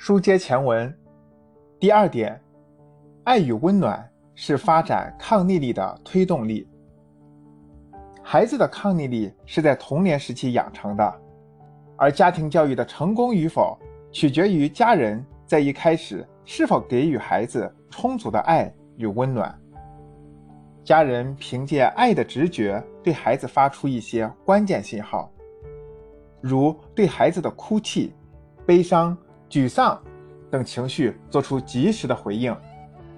书接前文，第二点，爱与温暖是发展抗逆力的推动力。孩子的抗逆力是在童年时期养成的，而家庭教育的成功与否，取决于家人在一开始是否给予孩子充足的爱与温暖。家人凭借爱的直觉，对孩子发出一些关键信号，如对孩子的哭泣、悲伤、沮丧等情绪做出及时的回应，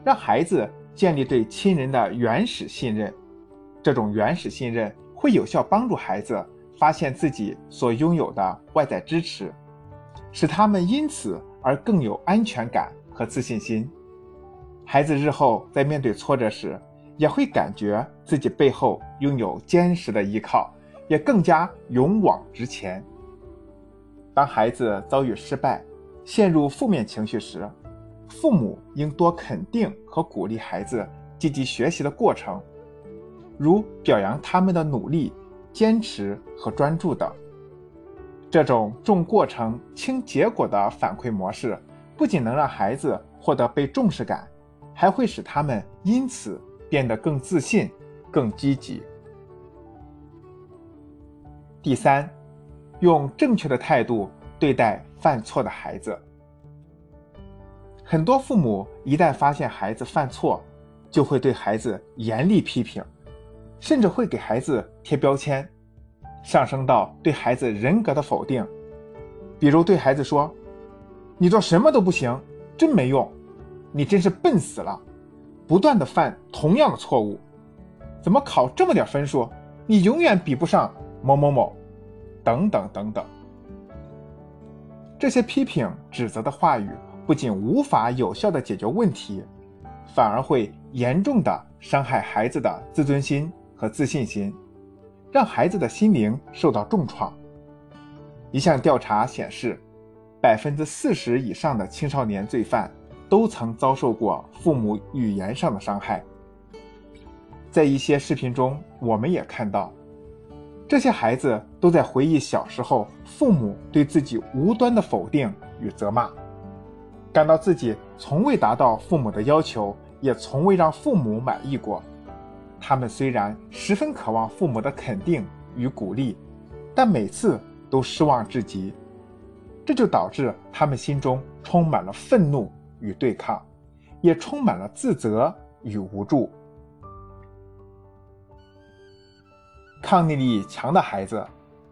让孩子建立对亲人的原始信任。这种原始信任会有效帮助孩子发现自己所拥有的外在支持，使他们因此而更有安全感和自信心。孩子日后在面对挫折时，也会感觉自己背后拥有坚实的依靠，也更加勇往直前。当孩子遭遇失败，陷入负面情绪时，父母应多肯定和鼓励孩子积极学习的过程。如表扬他们的努力、坚持和专注等。这种重过程轻结果的反馈模式，不仅能让孩子获得被重视感，还会使他们因此变得更自信、更积极。第三，用正确的态度对待犯错的孩子。很多父母一旦发现孩子犯错，就会对孩子严厉批评。甚至会给孩子贴标签，上升到对孩子人格的否定，比如对孩子说：“你做什么都不行，真没用，你真是笨死了，不断的犯同样的错误，怎么考这么点分数？你永远比不上某某某，等等等等。”这些批评指责的话语不仅无法有效的解决问题，反而会严重的伤害孩子的自尊心。和自信心，让孩子的心灵受到重创。一项调查显示，百分之四十以上的青少年罪犯都曾遭受过父母语言上的伤害。在一些视频中，我们也看到，这些孩子都在回忆小时候父母对自己无端的否定与责骂，感到自己从未达到父母的要求，也从未让父母满意过。他们虽然十分渴望父母的肯定与鼓励，但每次都失望至极，这就导致他们心中充满了愤怒与对抗，也充满了自责与无助。抗逆力强的孩子，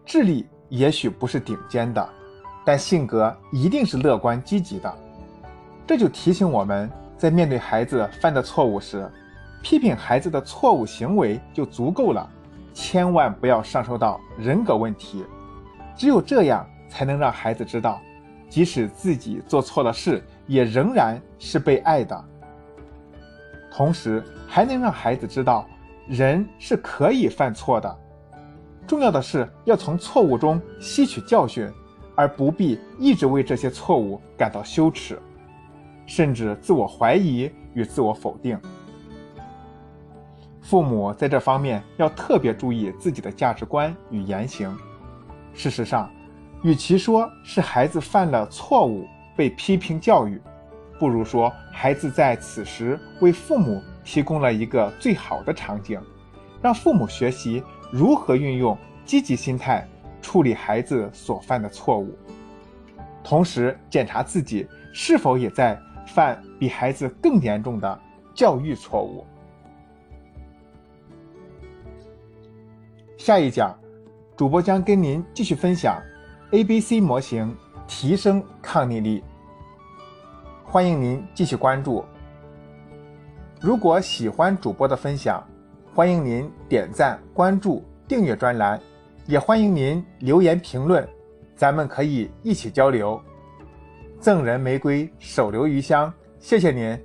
智力也许不是顶尖的，但性格一定是乐观积极的。这就提醒我们在面对孩子犯的错误时。批评孩子的错误行为就足够了，千万不要上升到人格问题。只有这样，才能让孩子知道，即使自己做错了事，也仍然是被爱的。同时，还能让孩子知道，人是可以犯错的。重要的是要从错误中吸取教训，而不必一直为这些错误感到羞耻，甚至自我怀疑与自我否定。父母在这方面要特别注意自己的价值观与言行。事实上，与其说是孩子犯了错误被批评教育，不如说孩子在此时为父母提供了一个最好的场景，让父母学习如何运用积极心态处理孩子所犯的错误，同时检查自己是否也在犯比孩子更严重的教育错误。下一讲，主播将跟您继续分享 A B C 模型提升抗逆力。欢迎您继续关注。如果喜欢主播的分享，欢迎您点赞、关注、订阅专栏，也欢迎您留言评论，咱们可以一起交流。赠人玫瑰，手留余香，谢谢您。